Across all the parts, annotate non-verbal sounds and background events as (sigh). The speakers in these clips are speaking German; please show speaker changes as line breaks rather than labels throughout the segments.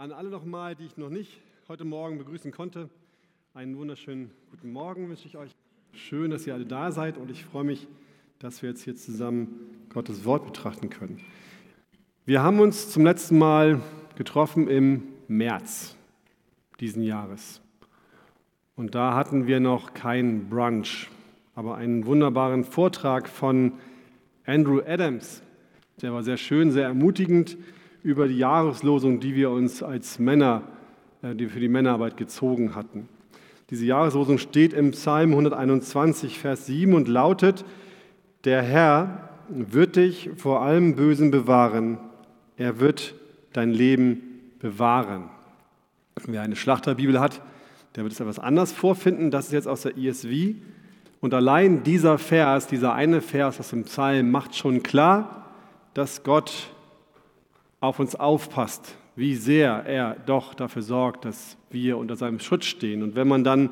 An alle nochmal, die ich noch nicht heute Morgen begrüßen konnte, einen wunderschönen guten Morgen wünsche ich euch. Schön, dass ihr alle da seid und ich freue mich, dass wir jetzt hier zusammen Gottes Wort betrachten können. Wir haben uns zum letzten Mal getroffen im März diesen Jahres. Und da hatten wir noch keinen Brunch, aber einen wunderbaren Vortrag von Andrew Adams. Der war sehr schön, sehr ermutigend über die Jahreslosung, die wir uns als Männer, äh, die für die Männerarbeit gezogen hatten. Diese Jahreslosung steht im Psalm 121, Vers 7 und lautet, der Herr wird dich vor allem Bösen bewahren, er wird dein Leben bewahren. Wer eine Schlachterbibel hat, der wird es etwas anders vorfinden. Das ist jetzt aus der ISV. Und allein dieser Vers, dieser eine Vers aus dem Psalm macht schon klar, dass Gott auf uns aufpasst, wie sehr er doch dafür sorgt, dass wir unter seinem Schutz stehen. Und wenn man dann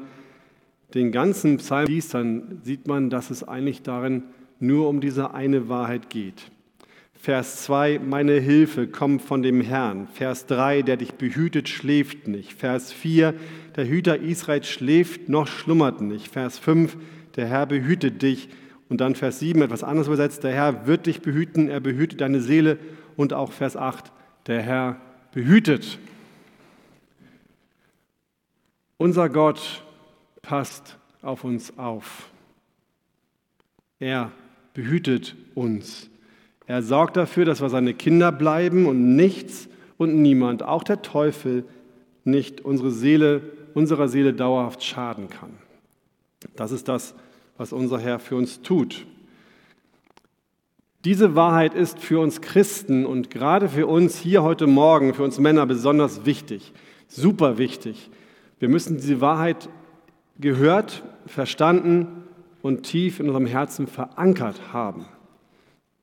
den ganzen Psalm liest, dann sieht man, dass es eigentlich darin nur um diese eine Wahrheit geht. Vers 2, meine Hilfe kommt von dem Herrn. Vers 3, der dich behütet, schläft nicht. Vers 4, der Hüter Israels schläft noch schlummert nicht. Vers 5, der Herr behütet dich. Und dann Vers 7, etwas anderes übersetzt, der Herr wird dich behüten, er behütet deine Seele und auch Vers 8, der Herr behütet. Unser Gott passt auf uns auf. Er behütet uns. Er sorgt dafür, dass wir seine Kinder bleiben und nichts und niemand, auch der Teufel, nicht unsere Seele, unserer Seele dauerhaft schaden kann. Das ist das, was unser Herr für uns tut. Diese Wahrheit ist für uns Christen und gerade für uns hier heute Morgen, für uns Männer besonders wichtig, super wichtig. Wir müssen diese Wahrheit gehört, verstanden und tief in unserem Herzen verankert haben.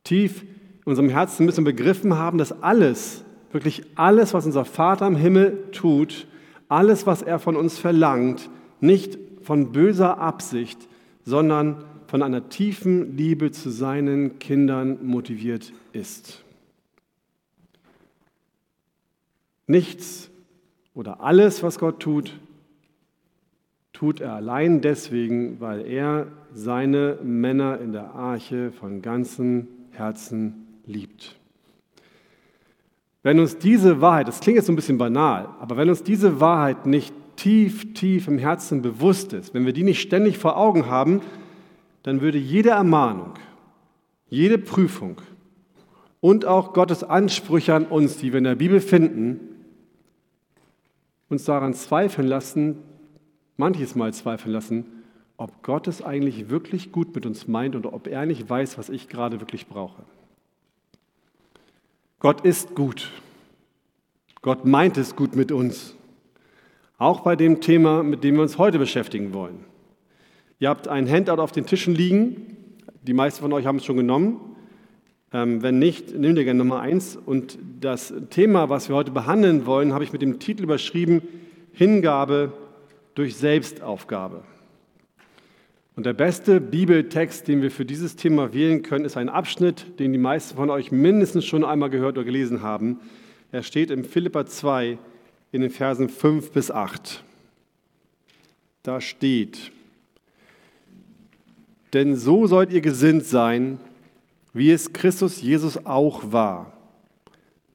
Tief in unserem Herzen müssen wir begriffen haben, dass alles, wirklich alles, was unser Vater im Himmel tut, alles, was er von uns verlangt, nicht von böser Absicht, sondern von einer tiefen Liebe zu seinen Kindern motiviert ist. Nichts oder alles, was Gott tut, tut er allein deswegen, weil er seine Männer in der Arche von ganzem Herzen liebt. Wenn uns diese Wahrheit, das klingt jetzt so ein bisschen banal, aber wenn uns diese Wahrheit nicht tief, tief im Herzen bewusst ist, wenn wir die nicht ständig vor Augen haben, dann würde jede Ermahnung, jede Prüfung und auch Gottes Ansprüche an uns, die wir in der Bibel finden, uns daran zweifeln lassen, manches Mal zweifeln lassen, ob Gott es eigentlich wirklich gut mit uns meint und ob er nicht weiß, was ich gerade wirklich brauche. Gott ist gut. Gott meint es gut mit uns. Auch bei dem Thema, mit dem wir uns heute beschäftigen wollen. Ihr habt ein Handout auf den Tischen liegen. Die meisten von euch haben es schon genommen. Ähm, wenn nicht, nehmt ihr gerne Nummer eins. Und das Thema, was wir heute behandeln wollen, habe ich mit dem Titel überschrieben: Hingabe durch Selbstaufgabe. Und der beste Bibeltext, den wir für dieses Thema wählen können, ist ein Abschnitt, den die meisten von euch mindestens schon einmal gehört oder gelesen haben. Er steht im Philippa 2 in den Versen 5 bis 8. Da steht, denn so sollt ihr gesinnt sein, wie es Christus Jesus auch war,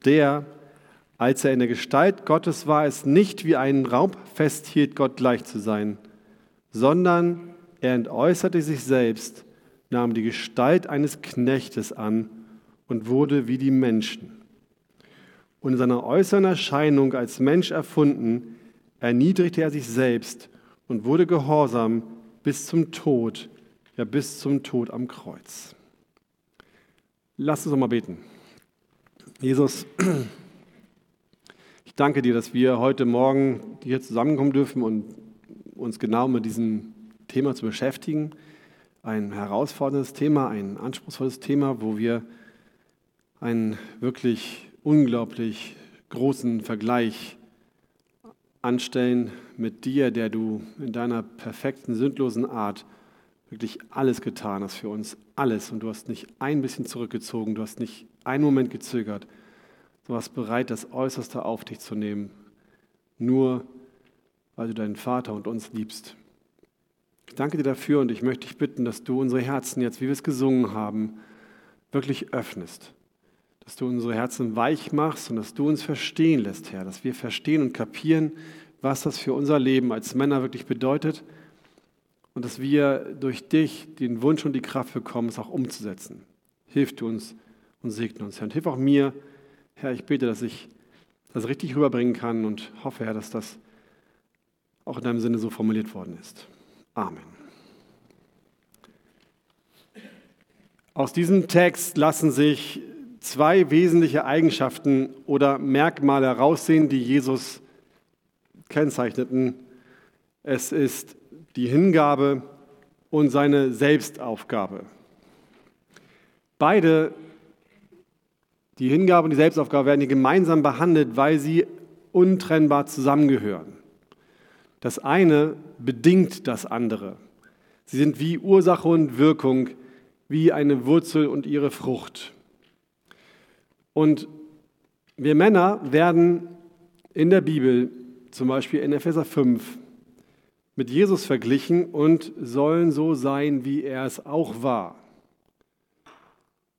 der, als er in der Gestalt Gottes war, es nicht wie einen Raub festhielt, Gott gleich zu sein, sondern er entäußerte sich selbst, nahm die Gestalt eines Knechtes an und wurde wie die Menschen. Und in seiner äußeren Erscheinung als Mensch erfunden, erniedrigte er sich selbst und wurde gehorsam bis zum Tod, ja bis zum Tod am Kreuz. Lass uns noch mal beten. Jesus, ich danke dir, dass wir heute Morgen hier zusammenkommen dürfen und uns genau mit diesem Thema zu beschäftigen. Ein herausforderndes Thema, ein anspruchsvolles Thema, wo wir einen wirklich unglaublich großen Vergleich anstellen mit dir, der du in deiner perfekten, sündlosen Art wirklich alles getan hast für uns, alles. Und du hast nicht ein bisschen zurückgezogen, du hast nicht einen Moment gezögert. Du warst bereit, das Äußerste auf dich zu nehmen, nur weil du deinen Vater und uns liebst. Ich danke dir dafür und ich möchte dich bitten, dass du unsere Herzen jetzt, wie wir es gesungen haben, wirklich öffnest. Dass du unsere Herzen weich machst und dass du uns verstehen lässt, Herr. Dass wir verstehen und kapieren, was das für unser Leben als Männer wirklich bedeutet und dass wir durch dich den Wunsch und die Kraft bekommen, es auch umzusetzen. Hilf du uns und segne uns, Herr. Und hilf auch mir, Herr, ich bete, dass ich das richtig rüberbringen kann und hoffe, Herr, dass das auch in deinem Sinne so formuliert worden ist. Amen. Aus diesem Text lassen sich zwei wesentliche Eigenschaften oder Merkmale heraussehen, die Jesus kennzeichneten. Es ist die Hingabe und seine Selbstaufgabe. Beide, die Hingabe und die Selbstaufgabe, werden hier gemeinsam behandelt, weil sie untrennbar zusammengehören. Das eine bedingt das andere. Sie sind wie Ursache und Wirkung, wie eine Wurzel und ihre Frucht. Und wir Männer werden in der Bibel, zum Beispiel in Epheser 5, mit Jesus verglichen und sollen so sein, wie er es auch war.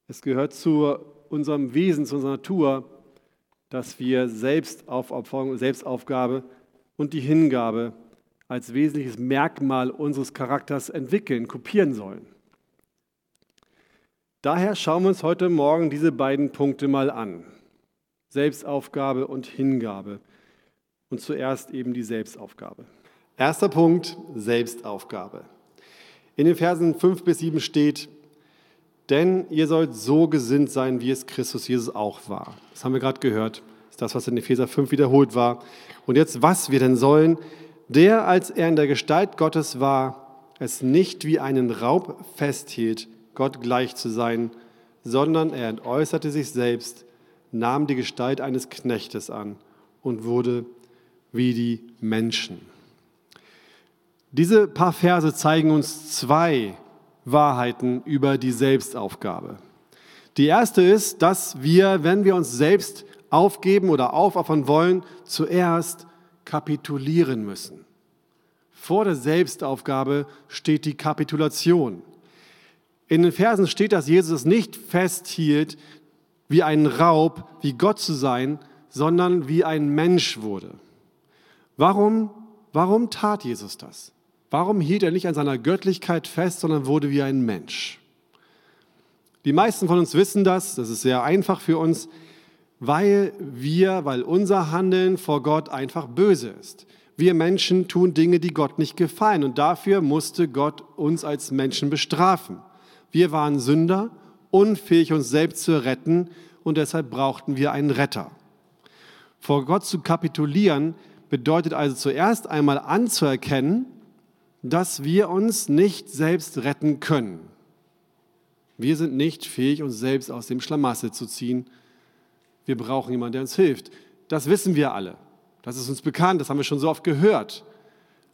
Es gehört zu unserem Wesen, zu unserer Natur, dass wir Selbstaufopferung, Selbstaufgabe und die Hingabe als wesentliches Merkmal unseres Charakters entwickeln, kopieren sollen. Daher schauen wir uns heute Morgen diese beiden Punkte mal an. Selbstaufgabe und Hingabe. Und zuerst eben die Selbstaufgabe. Erster Punkt, Selbstaufgabe. In den Versen 5 bis 7 steht, denn ihr sollt so gesinnt sein, wie es Christus Jesus auch war. Das haben wir gerade gehört. Das ist das, was in Epheser 5 wiederholt war. Und jetzt, was wir denn sollen, der, als er in der Gestalt Gottes war, es nicht wie einen Raub festhielt, Gott gleich zu sein, sondern er entäußerte sich selbst, nahm die Gestalt eines Knechtes an und wurde wie die Menschen. Diese paar Verse zeigen uns zwei Wahrheiten über die Selbstaufgabe. Die erste ist, dass wir, wenn wir uns selbst aufgeben oder aufopfern wollen, zuerst kapitulieren müssen. Vor der Selbstaufgabe steht die Kapitulation. In den Versen steht, dass Jesus es nicht festhielt, wie ein Raub, wie Gott zu sein, sondern wie ein Mensch wurde. Warum, warum tat Jesus das? Warum hielt er nicht an seiner Göttlichkeit fest, sondern wurde wie ein Mensch? Die meisten von uns wissen das, das ist sehr einfach für uns, weil wir, weil unser Handeln vor Gott einfach böse ist. Wir Menschen tun Dinge, die Gott nicht gefallen und dafür musste Gott uns als Menschen bestrafen. Wir waren Sünder, unfähig uns selbst zu retten und deshalb brauchten wir einen Retter. Vor Gott zu kapitulieren bedeutet also zuerst einmal anzuerkennen, dass wir uns nicht selbst retten können. Wir sind nicht fähig, uns selbst aus dem Schlamassel zu ziehen wir brauchen jemanden, der uns hilft. Das wissen wir alle. Das ist uns bekannt, das haben wir schon so oft gehört.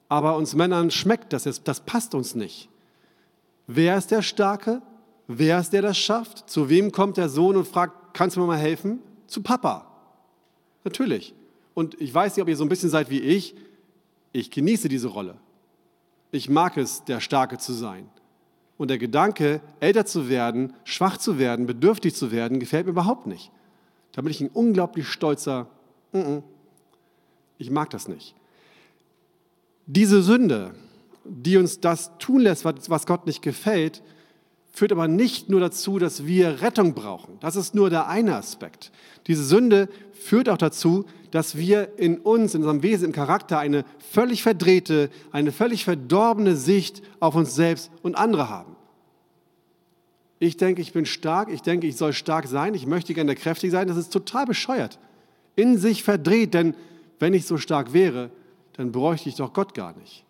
Aber uns Männern schmeckt das das passt uns nicht. Wer ist der Starke? Wer ist der, das schafft? Zu wem kommt der Sohn und fragt, kannst du mir mal helfen? Zu Papa. Natürlich. Und ich weiß nicht, ob ihr so ein bisschen seid wie ich. Ich genieße diese Rolle. Ich mag es, der Starke zu sein. Und der Gedanke, älter zu werden, schwach zu werden, bedürftig zu werden, gefällt mir überhaupt nicht. Da bin ich ein unglaublich stolzer, ich mag das nicht. Diese Sünde, die uns das tun lässt, was Gott nicht gefällt, führt aber nicht nur dazu, dass wir Rettung brauchen. Das ist nur der eine Aspekt. Diese Sünde führt auch dazu, dass wir in uns, in unserem Wesen, im Charakter eine völlig verdrehte, eine völlig verdorbene Sicht auf uns selbst und andere haben. Ich denke, ich bin stark, ich denke, ich soll stark sein, ich möchte gerne kräftig sein. Das ist total bescheuert. In sich verdreht, denn wenn ich so stark wäre, dann bräuchte ich doch Gott gar nicht.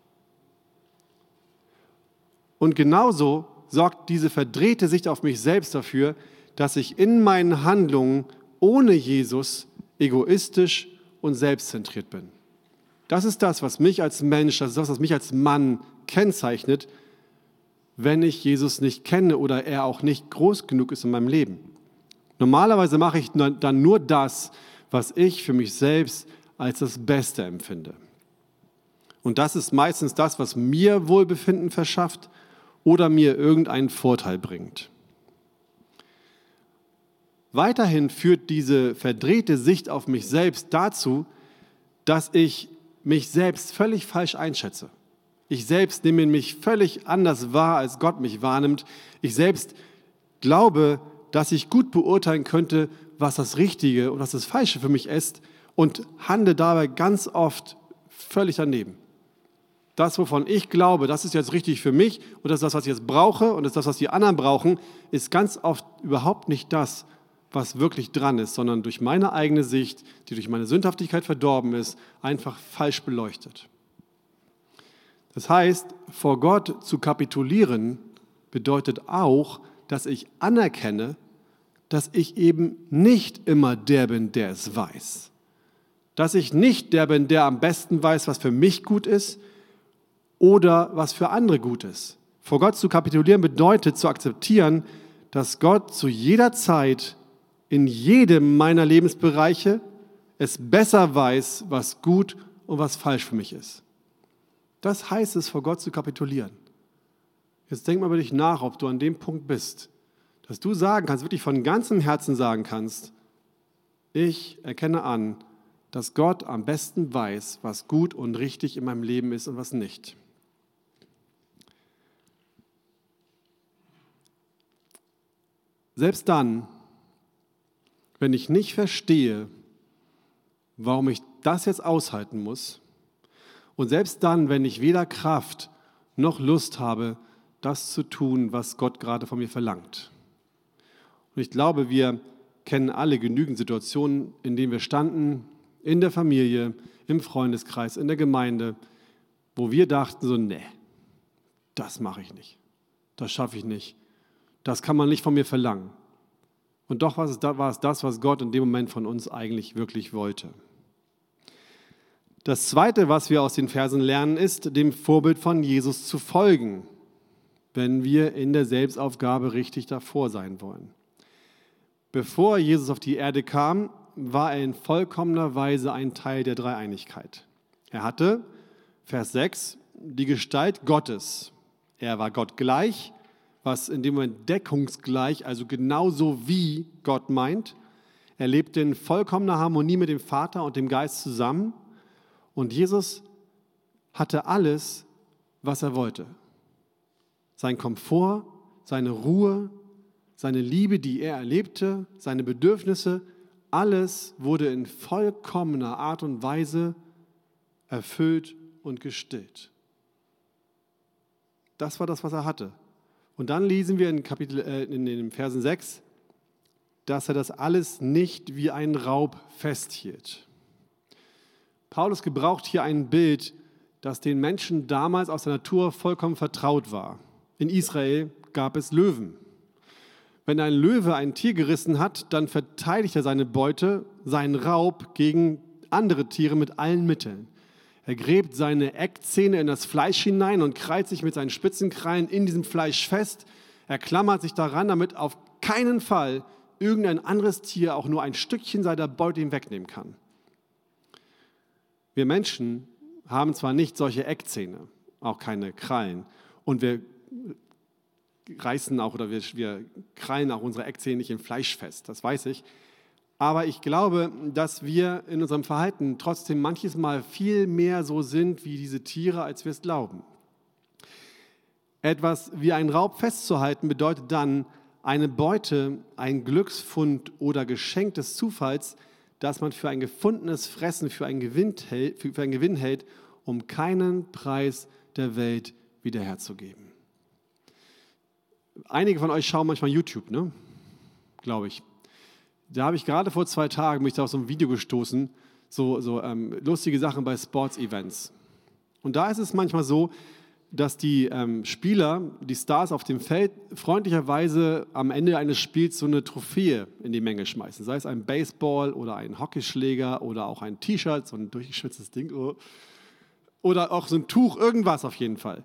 Und genauso sorgt diese verdrehte Sicht auf mich selbst dafür, dass ich in meinen Handlungen ohne Jesus egoistisch und selbstzentriert bin. Das ist das, was mich als Mensch, das ist das, was mich als Mann kennzeichnet wenn ich Jesus nicht kenne oder er auch nicht groß genug ist in meinem Leben. Normalerweise mache ich dann nur das, was ich für mich selbst als das Beste empfinde. Und das ist meistens das, was mir Wohlbefinden verschafft oder mir irgendeinen Vorteil bringt. Weiterhin führt diese verdrehte Sicht auf mich selbst dazu, dass ich mich selbst völlig falsch einschätze. Ich selbst nehme mich völlig anders wahr, als Gott mich wahrnimmt. Ich selbst glaube, dass ich gut beurteilen könnte, was das Richtige und was das Falsche für mich ist und handle dabei ganz oft völlig daneben. Das, wovon ich glaube, das ist jetzt richtig für mich und das ist das, was ich jetzt brauche und das ist das, was die anderen brauchen, ist ganz oft überhaupt nicht das, was wirklich dran ist, sondern durch meine eigene Sicht, die durch meine Sündhaftigkeit verdorben ist, einfach falsch beleuchtet. Das heißt, vor Gott zu kapitulieren bedeutet auch, dass ich anerkenne, dass ich eben nicht immer der bin, der es weiß. Dass ich nicht der bin, der am besten weiß, was für mich gut ist oder was für andere gut ist. Vor Gott zu kapitulieren bedeutet zu akzeptieren, dass Gott zu jeder Zeit in jedem meiner Lebensbereiche es besser weiß, was gut und was falsch für mich ist. Das heißt es, vor Gott zu kapitulieren. Jetzt denk mal über dich nach, ob du an dem Punkt bist, dass du sagen kannst, wirklich von ganzem Herzen sagen kannst, ich erkenne an, dass Gott am besten weiß, was gut und richtig in meinem Leben ist und was nicht. Selbst dann, wenn ich nicht verstehe, warum ich das jetzt aushalten muss, und selbst dann, wenn ich weder Kraft noch Lust habe, das zu tun, was Gott gerade von mir verlangt. Und ich glaube, wir kennen alle genügend Situationen, in denen wir standen, in der Familie, im Freundeskreis, in der Gemeinde, wo wir dachten so, nee, das mache ich nicht, das schaffe ich nicht, das kann man nicht von mir verlangen. Und doch war es, war es das, was Gott in dem Moment von uns eigentlich wirklich wollte. Das Zweite, was wir aus den Versen lernen, ist, dem Vorbild von Jesus zu folgen, wenn wir in der Selbstaufgabe richtig davor sein wollen. Bevor Jesus auf die Erde kam, war er in vollkommener Weise ein Teil der Dreieinigkeit. Er hatte, Vers 6, die Gestalt Gottes. Er war Gott gleich, was in dem Moment deckungsgleich, also genauso wie Gott meint. Er lebte in vollkommener Harmonie mit dem Vater und dem Geist zusammen. Und Jesus hatte alles, was er wollte. Sein Komfort, seine Ruhe, seine Liebe, die er erlebte, seine Bedürfnisse, alles wurde in vollkommener Art und Weise erfüllt und gestillt. Das war das, was er hatte. Und dann lesen wir in, Kapitel, äh, in den Versen 6, dass er das alles nicht wie ein Raub festhielt. Paulus gebraucht hier ein Bild, das den Menschen damals aus der Natur vollkommen vertraut war. In Israel gab es Löwen. Wenn ein Löwe ein Tier gerissen hat, dann verteidigt er seine Beute, seinen Raub gegen andere Tiere mit allen Mitteln. Er gräbt seine Eckzähne in das Fleisch hinein und krallt sich mit seinen Spitzenkrallen in diesem Fleisch fest. Er klammert sich daran, damit auf keinen Fall irgendein anderes Tier auch nur ein Stückchen seiner Beute ihm wegnehmen kann. Wir Menschen haben zwar nicht solche Eckzähne, auch keine Krallen, und wir reißen auch oder wir, wir krallen auch unsere Eckzähne nicht im Fleisch fest, das weiß ich. Aber ich glaube, dass wir in unserem Verhalten trotzdem manches Mal viel mehr so sind wie diese Tiere, als wir es glauben. Etwas wie ein Raub festzuhalten bedeutet dann, eine Beute, ein Glücksfund oder Geschenk des Zufalls, das man für ein gefundenes Fressen, für einen Gewinn hält, für einen Gewinn hält um keinen Preis der Welt wiederherzugeben. Einige von euch schauen manchmal YouTube, ne? glaube ich da habe ich gerade vor zwei Tagen mich auf so ein Video gestoßen, so, so ähm, lustige Sachen bei Sports-Events. Und da ist es manchmal so, dass die ähm, Spieler, die Stars auf dem Feld, freundlicherweise am Ende eines Spiels so eine Trophäe in die Menge schmeißen. Sei es ein Baseball oder ein Hockeyschläger oder auch ein T-Shirt, so ein durchgeschwitztes Ding. Oh. Oder auch so ein Tuch, irgendwas auf jeden Fall.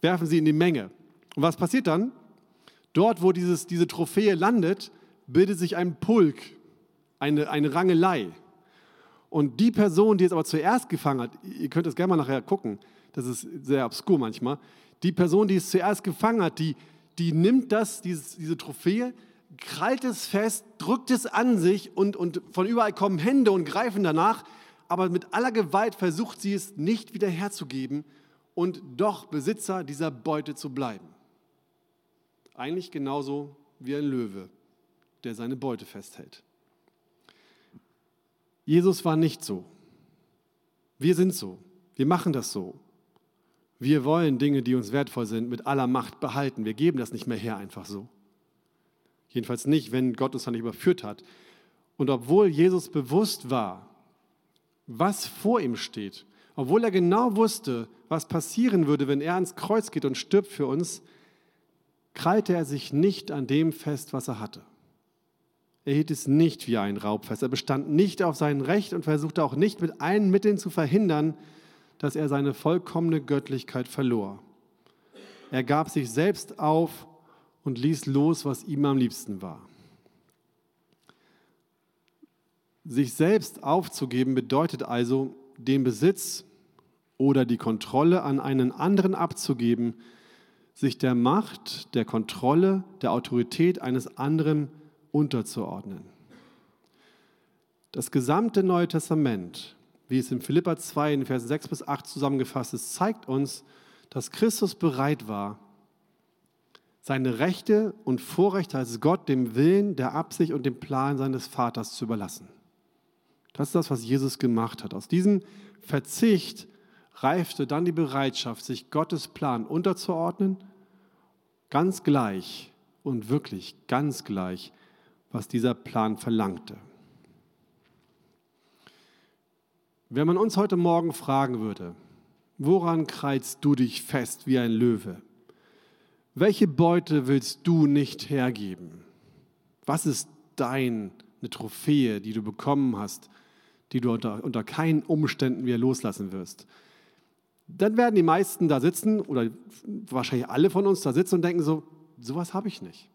Werfen sie in die Menge. Und was passiert dann? Dort, wo dieses, diese Trophäe landet, bildet sich ein Pulk, eine, eine Rangelei. Und die Person, die es aber zuerst gefangen hat, ihr könnt es gerne mal nachher gucken, das ist sehr obskur manchmal, die Person, die es zuerst gefangen hat, die, die nimmt das, dieses, diese Trophäe, krallt es fest, drückt es an sich und, und von überall kommen Hände und greifen danach, aber mit aller Gewalt versucht sie es nicht wieder herzugeben und doch Besitzer dieser Beute zu bleiben. Eigentlich genauso wie ein Löwe, der seine Beute festhält. Jesus war nicht so. Wir sind so. Wir machen das so. Wir wollen Dinge, die uns wertvoll sind, mit aller Macht behalten. Wir geben das nicht mehr her einfach so. Jedenfalls nicht, wenn Gott uns dann nicht überführt hat. Und obwohl Jesus bewusst war, was vor ihm steht, obwohl er genau wusste, was passieren würde, wenn er ans Kreuz geht und stirbt für uns, krallte er sich nicht an dem fest, was er hatte. Er hielt es nicht wie ein Raub fest. Er bestand nicht auf sein Recht und versuchte auch nicht mit allen Mitteln zu verhindern, dass er seine vollkommene Göttlichkeit verlor. Er gab sich selbst auf und ließ los, was ihm am liebsten war. Sich selbst aufzugeben bedeutet also, den Besitz oder die Kontrolle an einen anderen abzugeben, sich der Macht, der Kontrolle, der Autorität eines anderen unterzuordnen. Das gesamte Neue Testament, wie es in Philippa 2 in Vers 6 bis 8 zusammengefasst ist, zeigt uns, dass Christus bereit war, seine Rechte und Vorrechte als Gott dem Willen, der Absicht und dem Plan seines Vaters zu überlassen. Das ist das, was Jesus gemacht hat. Aus diesem Verzicht reifte dann die Bereitschaft, sich Gottes Plan unterzuordnen, ganz gleich und wirklich ganz gleich, was dieser Plan verlangte. Wenn man uns heute Morgen fragen würde, woran kreizt du dich fest wie ein Löwe? Welche Beute willst du nicht hergeben? Was ist deine Trophäe, die du bekommen hast, die du unter, unter keinen Umständen wieder loslassen wirst. Dann werden die meisten da sitzen oder wahrscheinlich alle von uns da sitzen und denken so, sowas habe ich nicht.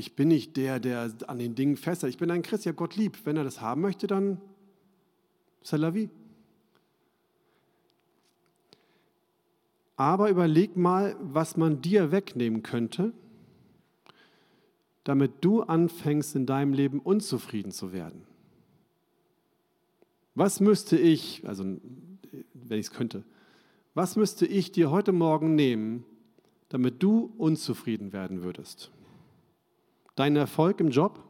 Ich bin nicht der, der an den Dingen festhält. Ich bin ein Christ, ich habe Gott lieb. Wenn er das haben möchte, dann c'est la vie. Aber überleg mal, was man dir wegnehmen könnte, damit du anfängst, in deinem Leben unzufrieden zu werden. Was müsste ich, also wenn ich es könnte, was müsste ich dir heute Morgen nehmen, damit du unzufrieden werden würdest? Dein Erfolg im Job?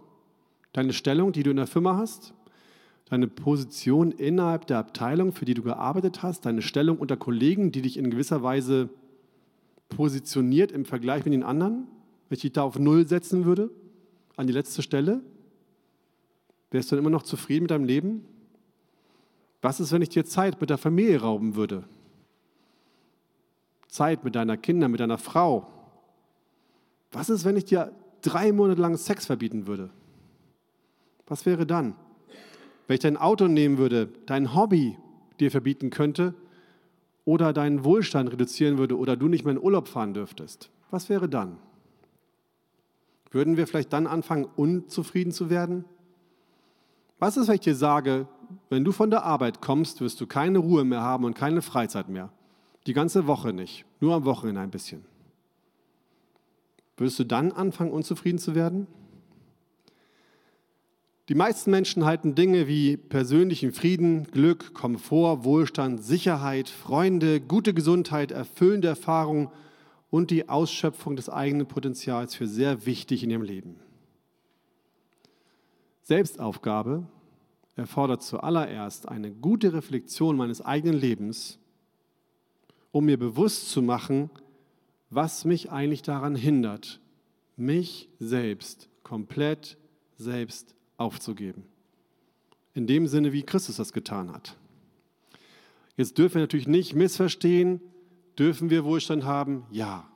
Deine Stellung, die du in der Firma hast? Deine Position innerhalb der Abteilung, für die du gearbeitet hast? Deine Stellung unter Kollegen, die dich in gewisser Weise positioniert im Vergleich mit den anderen? Wenn ich dich da auf Null setzen würde, an die letzte Stelle? Wärst du dann immer noch zufrieden mit deinem Leben? Was ist, wenn ich dir Zeit mit der Familie rauben würde? Zeit mit deiner Kinder, mit deiner Frau. Was ist, wenn ich dir drei Monate lang Sex verbieten würde? Was wäre dann? Wenn ich dein Auto nehmen würde, dein Hobby dir verbieten könnte oder deinen Wohlstand reduzieren würde oder du nicht mehr in Urlaub fahren dürftest, was wäre dann? Würden wir vielleicht dann anfangen, unzufrieden zu werden? Was ist, wenn ich dir sage, wenn du von der Arbeit kommst, wirst du keine Ruhe mehr haben und keine Freizeit mehr. Die ganze Woche nicht, nur am Wochenende ein bisschen. Würdest du dann anfangen, unzufrieden zu werden? Die meisten Menschen halten Dinge wie persönlichen Frieden, Glück, Komfort, Wohlstand, Sicherheit, Freunde, gute Gesundheit, erfüllende Erfahrungen und die Ausschöpfung des eigenen Potenzials für sehr wichtig in ihrem Leben. Selbstaufgabe erfordert zuallererst eine gute Reflexion meines eigenen Lebens, um mir bewusst zu machen, was mich eigentlich daran hindert, mich selbst komplett selbst aufzugeben. In dem Sinne, wie Christus das getan hat. Jetzt dürfen wir natürlich nicht missverstehen, dürfen wir Wohlstand haben? Ja.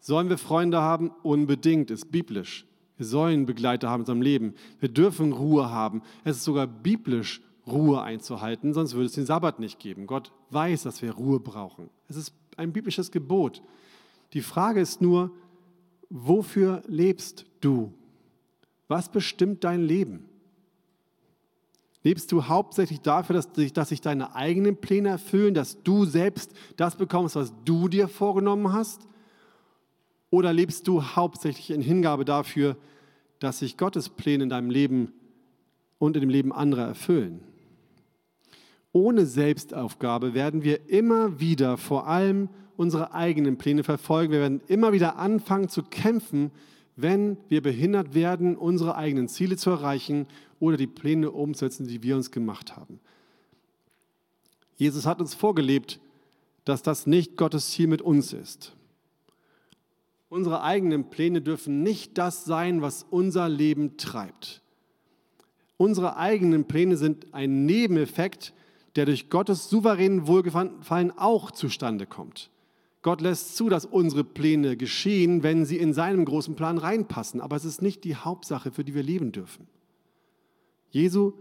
Sollen wir Freunde haben? Unbedingt, ist biblisch. Wir sollen Begleiter haben in unserem Leben. Wir dürfen Ruhe haben. Es ist sogar biblisch, Ruhe einzuhalten, sonst würde es den Sabbat nicht geben. Gott weiß, dass wir Ruhe brauchen. Es ist ein biblisches Gebot. Die Frage ist nur, wofür lebst du? Was bestimmt dein Leben? Lebst du hauptsächlich dafür, dass, dass sich deine eigenen Pläne erfüllen, dass du selbst das bekommst, was du dir vorgenommen hast? Oder lebst du hauptsächlich in Hingabe dafür, dass sich Gottes Pläne in deinem Leben und in dem Leben anderer erfüllen? Ohne Selbstaufgabe werden wir immer wieder vor allem unsere eigenen Pläne verfolgen. Wir werden immer wieder anfangen zu kämpfen, wenn wir behindert werden, unsere eigenen Ziele zu erreichen oder die Pläne umzusetzen, die wir uns gemacht haben. Jesus hat uns vorgelebt, dass das nicht Gottes Ziel mit uns ist. Unsere eigenen Pläne dürfen nicht das sein, was unser Leben treibt. Unsere eigenen Pläne sind ein Nebeneffekt, der durch Gottes souveränen Wohlgefallen auch zustande kommt. Gott lässt zu, dass unsere Pläne geschehen, wenn sie in seinen großen Plan reinpassen. Aber es ist nicht die Hauptsache, für die wir leben dürfen. Jesu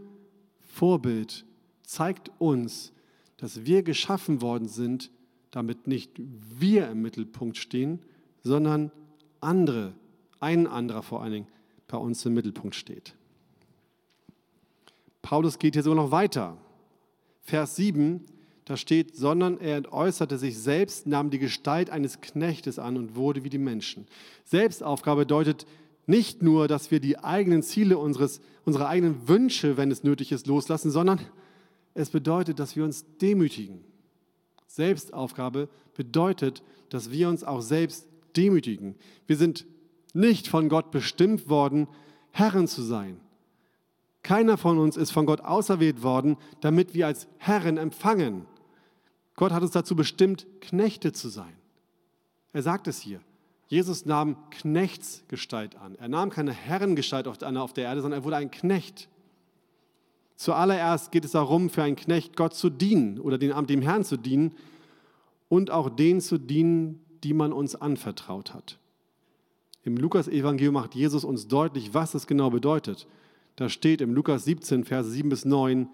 Vorbild zeigt uns, dass wir geschaffen worden sind, damit nicht wir im Mittelpunkt stehen, sondern andere, ein anderer vor allen Dingen bei uns im Mittelpunkt steht. Paulus geht hier sogar noch weiter. Vers 7, da steht, sondern er entäußerte sich selbst, nahm die Gestalt eines Knechtes an und wurde wie die Menschen. Selbstaufgabe bedeutet nicht nur, dass wir die eigenen Ziele unseres, unsere eigenen Wünsche, wenn es nötig ist, loslassen, sondern es bedeutet, dass wir uns demütigen. Selbstaufgabe bedeutet, dass wir uns auch selbst demütigen. Wir sind nicht von Gott bestimmt worden, Herren zu sein. Keiner von uns ist von Gott auserwählt worden, damit wir als Herren empfangen. Gott hat uns dazu bestimmt, Knechte zu sein. Er sagt es hier. Jesus nahm Knechtsgestalt an. Er nahm keine Herrengestalt auf der Erde, sondern er wurde ein Knecht. Zuallererst geht es darum, für einen Knecht Gott zu dienen oder dem Herrn zu dienen und auch denen zu dienen, die man uns anvertraut hat. Im Lukas-Evangelium macht Jesus uns deutlich, was das genau bedeutet. Da steht im Lukas 17, Verse 7 bis 9,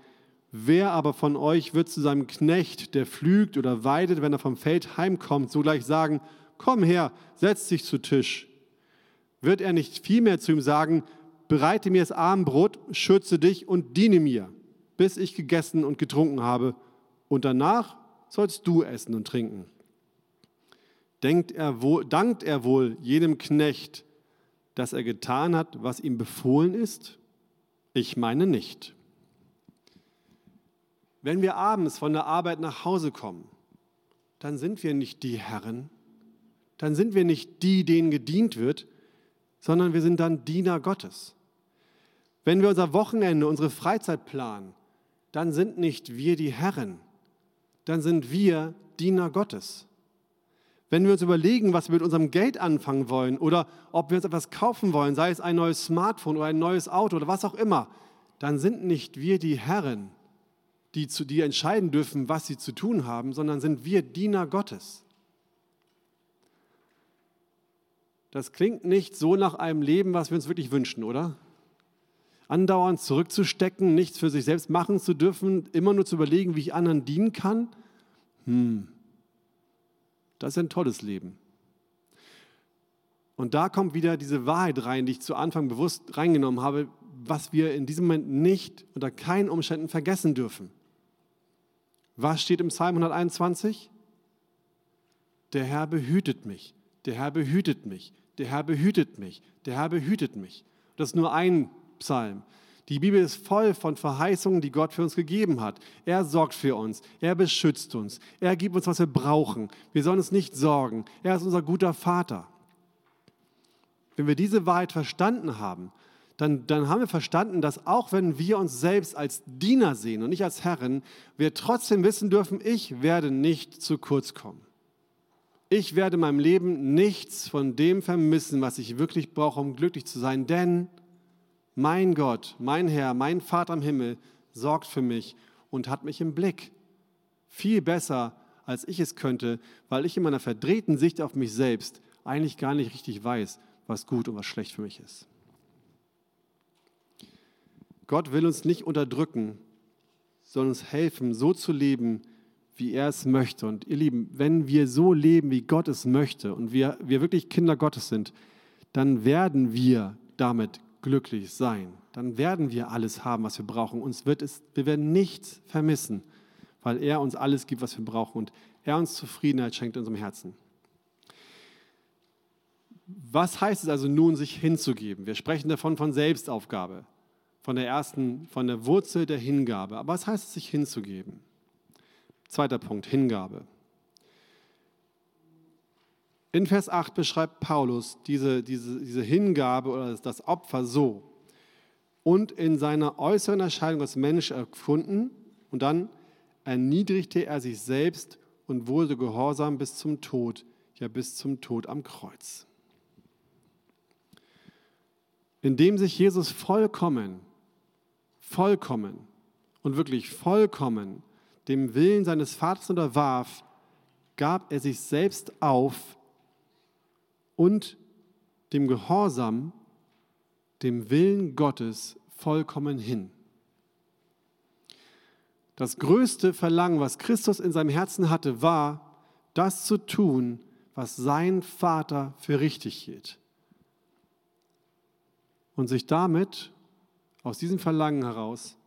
Wer aber von euch wird zu seinem Knecht, der pflügt oder weidet, wenn er vom Feld heimkommt, sogleich sagen, komm her, setz dich zu Tisch? Wird er nicht vielmehr zu ihm sagen, bereite mir das Abendbrot, schütze dich und diene mir, bis ich gegessen und getrunken habe, und danach sollst du essen und trinken. Denkt er wohl, dankt er wohl jedem Knecht, dass er getan hat, was ihm befohlen ist? Ich meine nicht. Wenn wir abends von der Arbeit nach Hause kommen, dann sind wir nicht die Herren, dann sind wir nicht die, denen gedient wird, sondern wir sind dann Diener Gottes. Wenn wir unser Wochenende, unsere Freizeit planen, dann sind nicht wir die Herren, dann sind wir Diener Gottes. Wenn wir uns überlegen, was wir mit unserem Geld anfangen wollen oder ob wir uns etwas kaufen wollen, sei es ein neues Smartphone oder ein neues Auto oder was auch immer, dann sind nicht wir die Herren, die, zu, die entscheiden dürfen, was sie zu tun haben, sondern sind wir Diener Gottes. Das klingt nicht so nach einem Leben, was wir uns wirklich wünschen, oder? Andauernd zurückzustecken, nichts für sich selbst machen zu dürfen, immer nur zu überlegen, wie ich anderen dienen kann. Hm, das ist ein tolles Leben. Und da kommt wieder diese Wahrheit rein, die ich zu Anfang bewusst reingenommen habe, was wir in diesem Moment nicht unter keinen Umständen vergessen dürfen. Was steht im Psalm 121? Der Herr behütet mich, der Herr behütet mich, der Herr behütet mich, der Herr behütet mich. Das ist nur ein Psalm. Die Bibel ist voll von Verheißungen, die Gott für uns gegeben hat. Er sorgt für uns, er beschützt uns, er gibt uns, was wir brauchen. Wir sollen uns nicht sorgen. Er ist unser guter Vater. Wenn wir diese Wahrheit verstanden haben, dann, dann haben wir verstanden, dass auch wenn wir uns selbst als Diener sehen und nicht als Herren, wir trotzdem wissen dürfen, ich werde nicht zu kurz kommen. Ich werde in meinem Leben nichts von dem vermissen, was ich wirklich brauche, um glücklich zu sein, denn mein Gott, mein Herr, mein Vater im Himmel sorgt für mich und hat mich im Blick. Viel besser, als ich es könnte, weil ich in meiner verdrehten Sicht auf mich selbst eigentlich gar nicht richtig weiß, was gut und was schlecht für mich ist. Gott will uns nicht unterdrücken, sondern uns helfen, so zu leben, wie er es möchte. Und ihr Lieben, wenn wir so leben, wie Gott es möchte und wir, wir wirklich Kinder Gottes sind, dann werden wir damit glücklich sein. Dann werden wir alles haben, was wir brauchen. Uns wird es, wir werden nichts vermissen, weil er uns alles gibt, was wir brauchen und er uns Zufriedenheit schenkt in unserem Herzen. Was heißt es also nun, sich hinzugeben? Wir sprechen davon von Selbstaufgabe, von der ersten, von der Wurzel der Hingabe. Aber was heißt es, sich hinzugeben? Zweiter Punkt, Hingabe. In Vers 8 beschreibt Paulus diese, diese, diese Hingabe oder das Opfer so. Und in seiner äußeren Erscheinung als Mensch erfunden und dann erniedrigte er sich selbst und wurde gehorsam bis zum Tod, ja bis zum Tod am Kreuz. Indem sich Jesus vollkommen, vollkommen und wirklich vollkommen dem Willen seines Vaters unterwarf, gab er sich selbst auf und dem Gehorsam, dem Willen Gottes vollkommen hin. Das größte Verlangen, was Christus in seinem Herzen hatte, war, das zu tun, was sein Vater für richtig hielt. Und sich damit, aus diesem Verlangen heraus,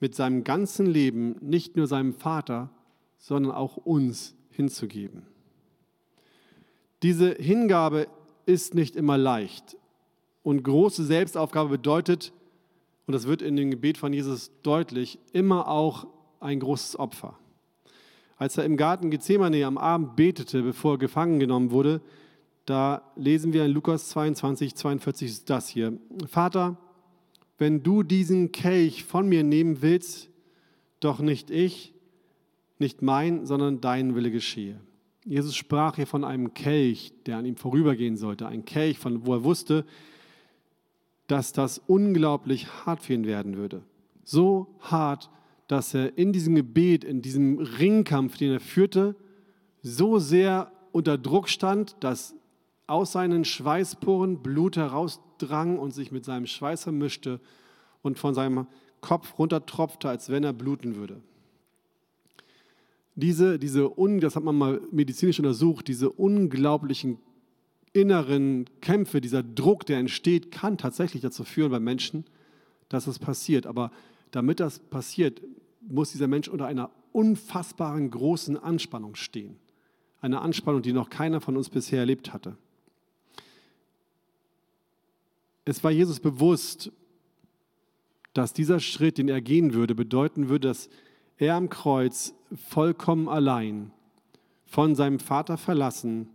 mit seinem ganzen Leben nicht nur seinem Vater, sondern auch uns hinzugeben. Diese Hingabe ist nicht immer leicht. Und große Selbstaufgabe bedeutet, und das wird in dem Gebet von Jesus deutlich, immer auch ein großes Opfer. Als er im Garten Gethsemane am Abend betete, bevor er gefangen genommen wurde, da lesen wir in Lukas 22, 42 das hier. Vater, wenn du diesen Kelch von mir nehmen willst, doch nicht ich, nicht mein, sondern dein Wille geschehe. Jesus sprach hier von einem Kelch, der an ihm vorübergehen sollte. Ein Kelch, von wo er wusste, dass das unglaublich hart für ihn werden würde. So hart, dass er in diesem Gebet, in diesem Ringkampf, den er führte, so sehr unter Druck stand, dass aus seinen Schweißporen Blut herausdrang und sich mit seinem Schweiß vermischte und von seinem Kopf runtertropfte, als wenn er bluten würde diese, diese das hat man mal medizinisch untersucht, diese unglaublichen inneren Kämpfe, dieser Druck, der entsteht, kann tatsächlich dazu führen bei Menschen, dass es passiert. Aber damit das passiert, muss dieser Mensch unter einer unfassbaren großen Anspannung stehen. Eine Anspannung, die noch keiner von uns bisher erlebt hatte. Es war Jesus bewusst, dass dieser Schritt, den er gehen würde, bedeuten würde, dass er am Kreuz vollkommen allein, von seinem Vater verlassen,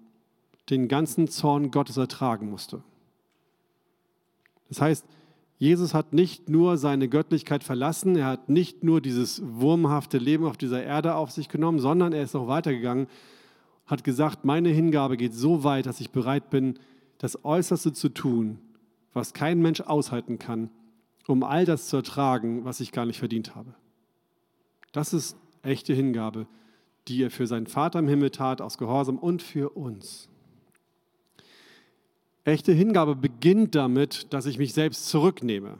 den ganzen Zorn Gottes ertragen musste. Das heißt, Jesus hat nicht nur seine Göttlichkeit verlassen, er hat nicht nur dieses wurmhafte Leben auf dieser Erde auf sich genommen, sondern er ist noch weitergegangen, hat gesagt, meine Hingabe geht so weit, dass ich bereit bin, das Äußerste zu tun, was kein Mensch aushalten kann, um all das zu ertragen, was ich gar nicht verdient habe. Das ist echte Hingabe, die er für seinen Vater im Himmel tat, aus Gehorsam und für uns. Echte Hingabe beginnt damit, dass ich mich selbst zurücknehme.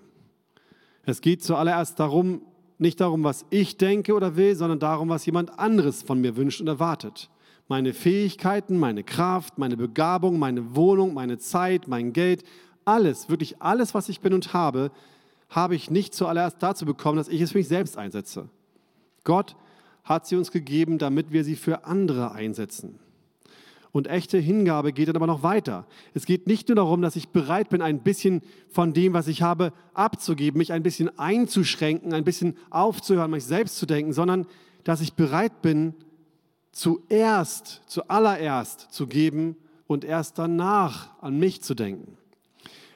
Es geht zuallererst darum, nicht darum, was ich denke oder will, sondern darum, was jemand anderes von mir wünscht und erwartet. Meine Fähigkeiten, meine Kraft, meine Begabung, meine Wohnung, meine Zeit, mein Geld, alles, wirklich alles, was ich bin und habe, habe ich nicht zuallererst dazu bekommen, dass ich es für mich selbst einsetze. Gott hat sie uns gegeben, damit wir sie für andere einsetzen. Und echte Hingabe geht dann aber noch weiter. Es geht nicht nur darum, dass ich bereit bin, ein bisschen von dem, was ich habe, abzugeben, mich ein bisschen einzuschränken, ein bisschen aufzuhören, mich selbst zu denken, sondern dass ich bereit bin, zuerst, zuallererst zu geben und erst danach an mich zu denken.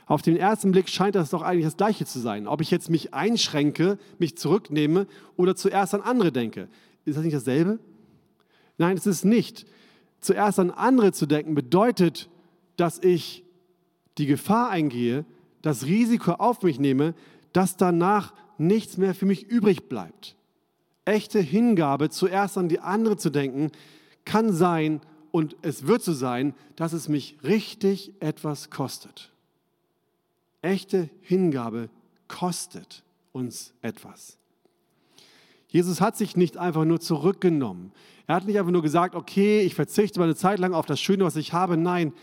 Auf den ersten Blick scheint das doch eigentlich das Gleiche zu sein. Ob ich jetzt mich einschränke, mich zurücknehme oder zuerst an andere denke. Ist das nicht dasselbe? Nein, es ist nicht. Zuerst an andere zu denken bedeutet, dass ich die Gefahr eingehe, das Risiko auf mich nehme, dass danach nichts mehr für mich übrig bleibt. Echte Hingabe, zuerst an die andere zu denken, kann sein und es wird so sein, dass es mich richtig etwas kostet. Echte Hingabe kostet uns etwas. Jesus hat sich nicht einfach nur zurückgenommen. Er hat nicht einfach nur gesagt, okay, ich verzichte mal eine Zeit lang auf das Schöne, was ich habe. Nein,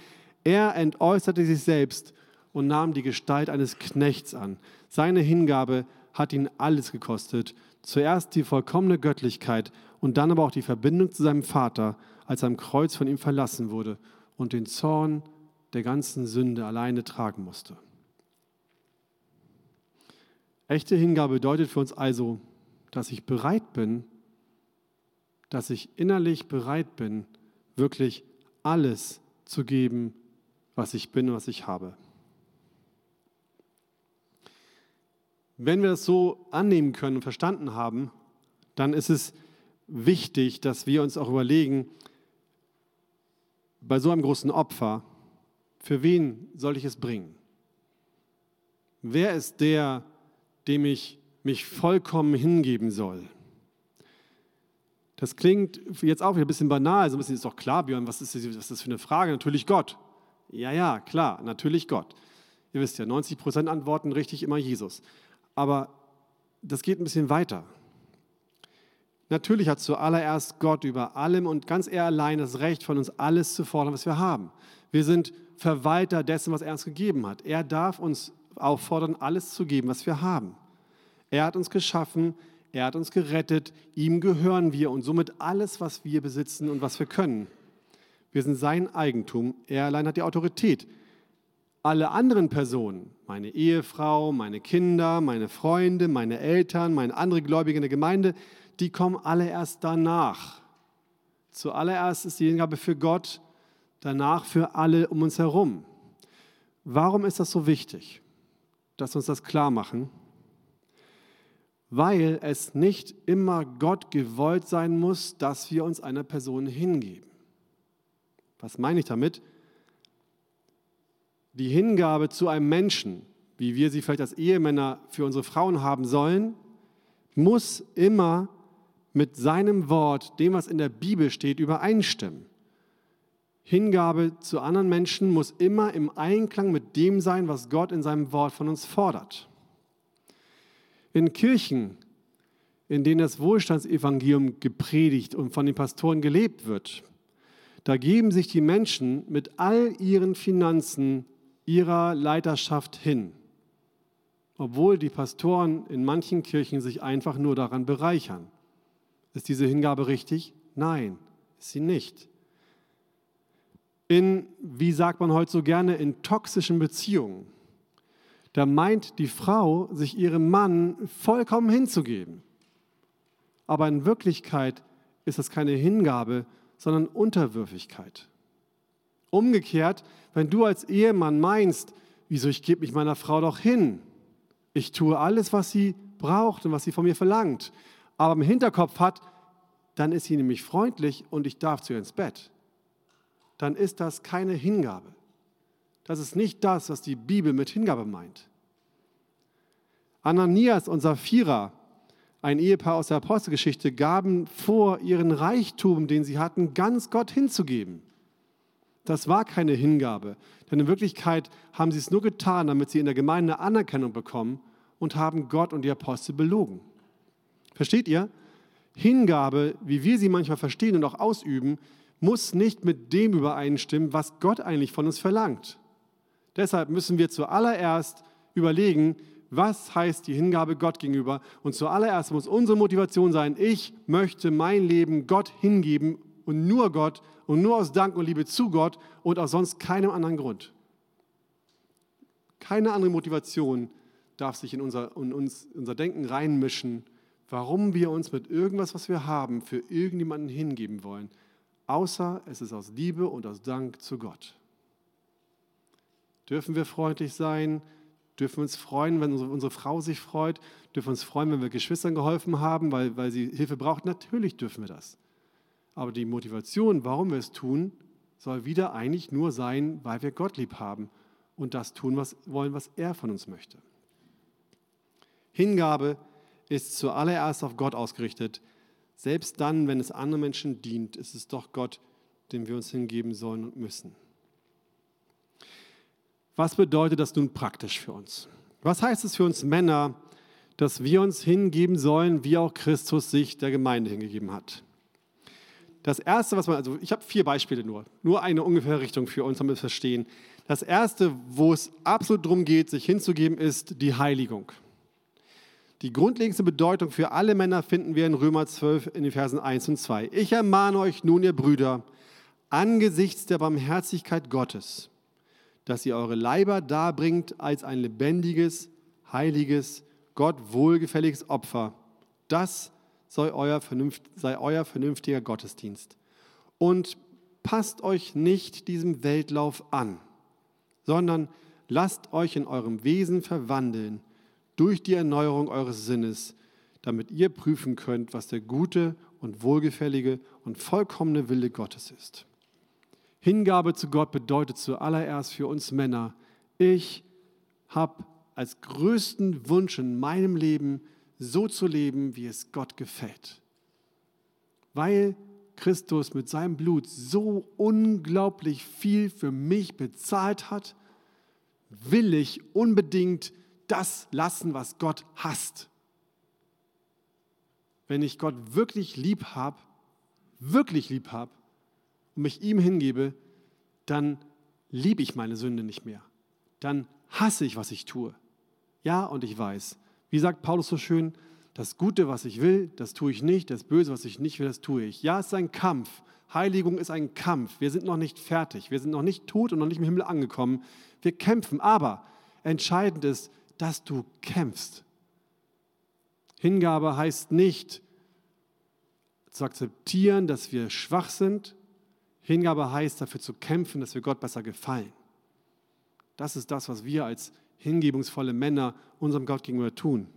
er entäußerte sich selbst und nahm die Gestalt eines Knechts an. Seine Hingabe hat ihn alles gekostet. Zuerst die vollkommene Göttlichkeit und dann aber auch die Verbindung zu seinem Vater, als er am Kreuz von ihm verlassen wurde und den Zorn der ganzen Sünde alleine tragen musste. Echte Hingabe bedeutet für uns also, dass ich bereit bin, dass ich innerlich bereit bin, wirklich alles zu geben, was ich bin und was ich habe. Wenn wir das so annehmen können und verstanden haben, dann ist es wichtig, dass wir uns auch überlegen, bei so einem großen Opfer, für wen soll ich es bringen? Wer ist der, dem ich mich vollkommen hingeben soll? Das klingt jetzt auch wieder ein bisschen banal, so ein bisschen ist doch klar, Björn, was ist, das, was ist das für eine Frage? Natürlich Gott. Ja, ja, klar, natürlich Gott. Ihr wisst ja, 90 Prozent antworten richtig immer Jesus. Aber das geht ein bisschen weiter. Natürlich hat zuallererst Gott über allem und ganz er allein das Recht, von uns alles zu fordern, was wir haben. Wir sind Verwalter dessen, was er uns gegeben hat. Er darf uns auffordern, alles zu geben, was wir haben. Er hat uns geschaffen, er hat uns gerettet, ihm gehören wir und somit alles, was wir besitzen und was wir können. Wir sind sein Eigentum, er allein hat die Autorität. Alle anderen Personen, meine Ehefrau, meine Kinder, meine Freunde, meine Eltern, meine andere Gläubige in der Gemeinde, die kommen alle erst danach. Zuallererst ist die Hingabe für Gott, danach für alle um uns herum. Warum ist das so wichtig, dass wir uns das klar machen? Weil es nicht immer Gott gewollt sein muss, dass wir uns einer Person hingeben. Was meine ich damit? Die Hingabe zu einem Menschen, wie wir sie vielleicht als Ehemänner für unsere Frauen haben sollen, muss immer mit seinem Wort, dem, was in der Bibel steht, übereinstimmen. Hingabe zu anderen Menschen muss immer im Einklang mit dem sein, was Gott in seinem Wort von uns fordert. In Kirchen, in denen das Wohlstandsevangelium gepredigt und von den Pastoren gelebt wird, da geben sich die Menschen mit all ihren Finanzen ihrer Leiterschaft hin, obwohl die Pastoren in manchen Kirchen sich einfach nur daran bereichern. Ist diese Hingabe richtig? Nein, ist sie nicht. In, wie sagt man heute so gerne, in toxischen Beziehungen, da meint die Frau, sich ihrem Mann vollkommen hinzugeben. Aber in Wirklichkeit ist das keine Hingabe, sondern Unterwürfigkeit. Umgekehrt, wenn du als Ehemann meinst, wieso ich gebe mich meiner Frau doch hin, ich tue alles, was sie braucht und was sie von mir verlangt, aber im Hinterkopf hat, dann ist sie nämlich freundlich und ich darf zu ihr ins Bett. Dann ist das keine Hingabe. Das ist nicht das, was die Bibel mit Hingabe meint. Ananias und Sapphira, ein Ehepaar aus der Apostelgeschichte, gaben vor, ihren Reichtum, den sie hatten, ganz Gott hinzugeben. Das war keine Hingabe, denn in Wirklichkeit haben sie es nur getan, damit sie in der Gemeinde Anerkennung bekommen und haben Gott und die Apostel belogen. Versteht ihr? Hingabe, wie wir sie manchmal verstehen und auch ausüben, muss nicht mit dem übereinstimmen, was Gott eigentlich von uns verlangt. Deshalb müssen wir zuallererst überlegen, was heißt die Hingabe Gott gegenüber. Und zuallererst muss unsere Motivation sein, ich möchte mein Leben Gott hingeben und nur Gott und nur aus Dank und Liebe zu Gott und aus sonst keinem anderen Grund. Keine andere Motivation darf sich in unser, in uns, unser Denken reinmischen, warum wir uns mit irgendwas, was wir haben, für irgendjemanden hingeben wollen, außer es ist aus Liebe und aus Dank zu Gott. Dürfen wir freundlich sein? Dürfen wir uns freuen, wenn unsere, Frau sich freut? Dürfen wir uns freuen, wenn wir Geschwistern geholfen haben, weil, weil sie Hilfe braucht? Natürlich dürfen wir das. Aber die Motivation, warum wir es tun, soll wieder eigentlich nur sein, weil wir Gott lieb haben und das tun was, wollen, was er von uns möchte. Hingabe ist zuallererst auf Gott ausgerichtet. Selbst dann, wenn es anderen Menschen dient, ist es doch Gott, dem wir uns hingeben sollen und müssen. Was bedeutet das nun praktisch für uns? Was heißt es für uns Männer, dass wir uns hingeben sollen, wie auch Christus sich der Gemeinde hingegeben hat? das Erste, was man, also ich habe vier Beispiele nur, nur eine ungefähre Richtung für uns, damit wir es verstehen. Das Erste, wo es absolut darum geht, sich hinzugeben, ist die Heiligung. Die grundlegendste Bedeutung für alle Männer finden wir in Römer 12 in den Versen 1 und 2. Ich ermahne euch nun, ihr Brüder, angesichts der Barmherzigkeit Gottes, dass ihr eure Leiber darbringt als ein lebendiges, heiliges, Gott wohlgefälliges Opfer. Das sei euer, sei euer vernünftiger Gottesdienst. Und passt euch nicht diesem Weltlauf an, sondern lasst euch in eurem Wesen verwandeln durch die Erneuerung eures Sinnes, damit ihr prüfen könnt, was der gute und wohlgefällige und vollkommene Wille Gottes ist. Hingabe zu Gott bedeutet zuallererst für uns Männer, ich habe als größten Wunsch in meinem Leben, so zu leben, wie es Gott gefällt. Weil Christus mit seinem Blut so unglaublich viel für mich bezahlt hat, will ich unbedingt das lassen, was Gott hasst. Wenn ich Gott wirklich lieb habe, wirklich lieb habe und mich ihm hingebe, dann liebe ich meine Sünde nicht mehr. Dann hasse ich, was ich tue. Ja, und ich weiß, wie sagt Paulus so schön, das Gute, was ich will, das tue ich nicht, das Böse, was ich nicht will, das tue ich. Ja, es ist ein Kampf. Heiligung ist ein Kampf. Wir sind noch nicht fertig. Wir sind noch nicht tot und noch nicht im Himmel angekommen. Wir kämpfen, aber entscheidend ist, dass du kämpfst. Hingabe heißt nicht zu akzeptieren, dass wir schwach sind. Hingabe heißt dafür zu kämpfen, dass wir Gott besser gefallen. Das ist das, was wir als hingebungsvolle Männer unserem Gott gegenüber tun.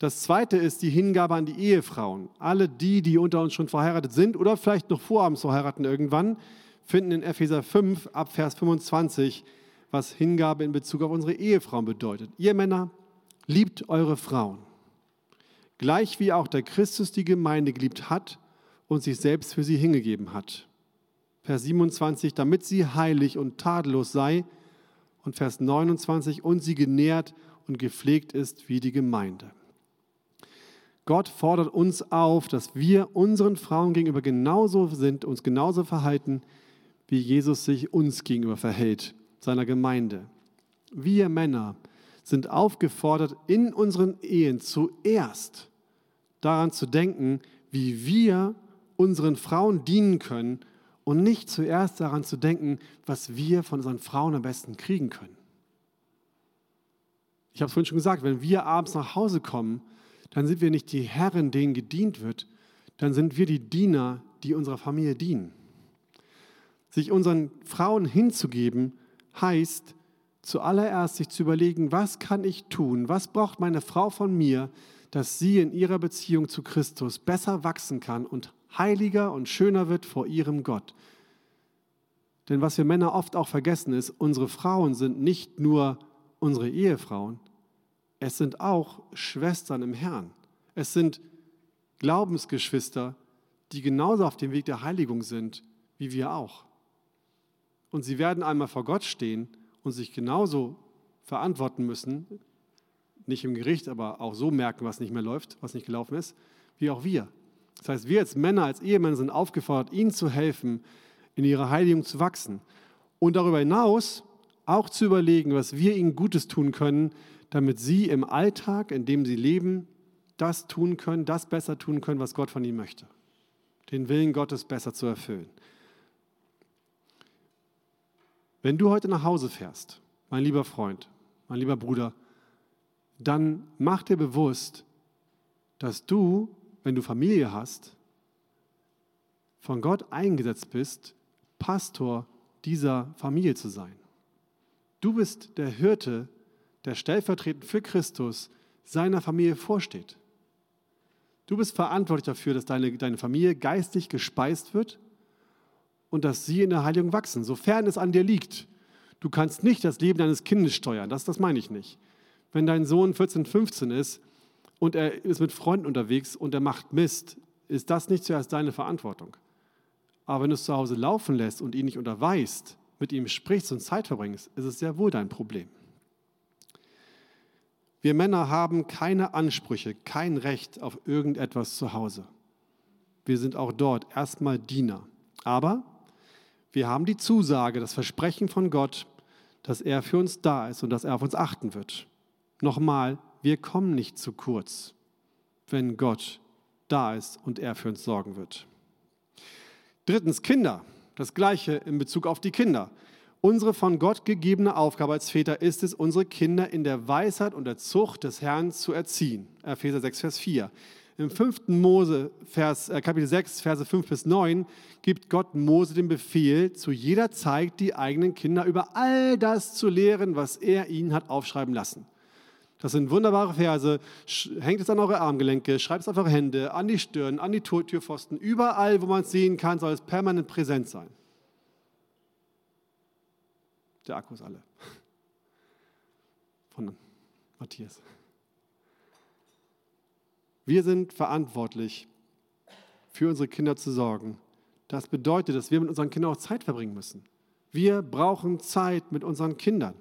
Das zweite ist die Hingabe an die Ehefrauen. Alle die, die unter uns schon verheiratet sind oder vielleicht noch vorhaben zu heiraten irgendwann, finden in Epheser 5 ab Vers 25 was Hingabe in Bezug auf unsere Ehefrauen bedeutet. Ihr Männer, liebt eure Frauen, gleich wie auch der Christus die Gemeinde geliebt hat und sich selbst für sie hingegeben hat. Vers 27, damit sie heilig und tadellos sei. Und Vers 29, und sie genährt und gepflegt ist wie die Gemeinde. Gott fordert uns auf, dass wir unseren Frauen gegenüber genauso sind, uns genauso verhalten, wie Jesus sich uns gegenüber verhält seiner Gemeinde. Wir Männer sind aufgefordert, in unseren Ehen zuerst daran zu denken, wie wir unseren Frauen dienen können und nicht zuerst daran zu denken, was wir von unseren Frauen am besten kriegen können. Ich habe es vorhin schon gesagt, wenn wir abends nach Hause kommen, dann sind wir nicht die Herren, denen gedient wird, dann sind wir die Diener, die unserer Familie dienen. Sich unseren Frauen hinzugeben, heißt zuallererst sich zu überlegen, was kann ich tun, was braucht meine Frau von mir, dass sie in ihrer Beziehung zu Christus besser wachsen kann und heiliger und schöner wird vor ihrem Gott. Denn was wir Männer oft auch vergessen ist, unsere Frauen sind nicht nur unsere Ehefrauen, es sind auch Schwestern im Herrn. Es sind Glaubensgeschwister, die genauso auf dem Weg der Heiligung sind wie wir auch. Und sie werden einmal vor Gott stehen und sich genauso verantworten müssen, nicht im Gericht, aber auch so merken, was nicht mehr läuft, was nicht gelaufen ist, wie auch wir. Das heißt, wir als Männer, als Ehemänner sind aufgefordert, ihnen zu helfen, in ihrer Heiligung zu wachsen. Und darüber hinaus auch zu überlegen, was wir ihnen Gutes tun können, damit sie im Alltag, in dem sie leben, das tun können, das besser tun können, was Gott von ihnen möchte. Den Willen Gottes besser zu erfüllen. Wenn du heute nach Hause fährst, mein lieber Freund, mein lieber Bruder, dann mach dir bewusst, dass du, wenn du Familie hast, von Gott eingesetzt bist, Pastor dieser Familie zu sein. Du bist der Hirte, der stellvertretend für Christus seiner Familie vorsteht. Du bist verantwortlich dafür, dass deine, deine Familie geistig gespeist wird und dass sie in der Heiligung wachsen, sofern es an dir liegt. Du kannst nicht das Leben deines Kindes steuern, das, das meine ich nicht. Wenn dein Sohn 14, 15 ist und er ist mit Freunden unterwegs und er macht Mist, ist das nicht zuerst deine Verantwortung. Aber wenn du es zu Hause laufen lässt und ihn nicht unterweist, mit ihm sprichst und Zeit verbringst, ist es sehr wohl dein Problem. Wir Männer haben keine Ansprüche, kein Recht auf irgendetwas zu Hause. Wir sind auch dort erstmal Diener. Aber wir haben die Zusage, das Versprechen von Gott, dass er für uns da ist und dass er auf uns achten wird. Nochmal, wir kommen nicht zu kurz, wenn Gott da ist und er für uns sorgen wird. Drittens, Kinder. Das gleiche in Bezug auf die Kinder. Unsere von Gott gegebene Aufgabe als Väter ist es, unsere Kinder in der Weisheit und der Zucht des Herrn zu erziehen. Epheser 6, Vers 4. Im 5. Mose, Vers, äh, Kapitel 6, Verse 5 bis 9, gibt Gott Mose den Befehl, zu jeder Zeit die eigenen Kinder über all das zu lehren, was er ihnen hat aufschreiben lassen. Das sind wunderbare Verse. Hängt es an eure Armgelenke, schreibt es auf eure Hände, an die Stirn, an die Türpfosten. Überall, wo man es sehen kann, soll es permanent präsent sein. Der Akku ist alle. (laughs) Von Matthias. Wir sind verantwortlich, für unsere Kinder zu sorgen. Das bedeutet, dass wir mit unseren Kindern auch Zeit verbringen müssen. Wir brauchen Zeit mit unseren Kindern.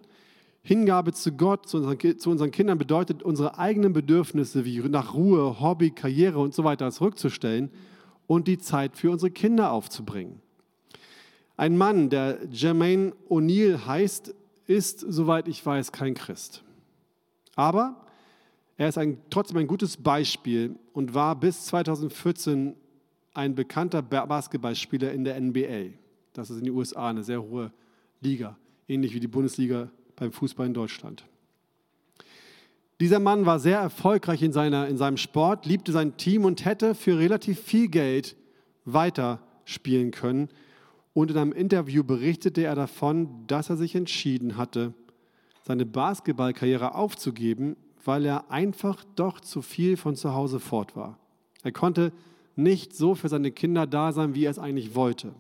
Hingabe zu Gott, zu unseren, zu unseren Kindern bedeutet, unsere eigenen Bedürfnisse wie nach Ruhe, Hobby, Karriere und so weiter zurückzustellen und die Zeit für unsere Kinder aufzubringen. Ein Mann, der Jermaine O'Neill heißt, ist, soweit ich weiß, kein Christ. Aber er ist ein, trotzdem ein gutes Beispiel und war bis 2014 ein bekannter Basketballspieler in der NBA. Das ist in den USA eine sehr hohe Liga, ähnlich wie die Bundesliga beim Fußball in Deutschland. Dieser Mann war sehr erfolgreich in, seiner, in seinem Sport, liebte sein Team und hätte für relativ viel Geld weiterspielen können. Und in einem Interview berichtete er davon, dass er sich entschieden hatte, seine Basketballkarriere aufzugeben, weil er einfach doch zu viel von zu Hause fort war. Er konnte nicht so für seine Kinder da sein, wie er es eigentlich wollte.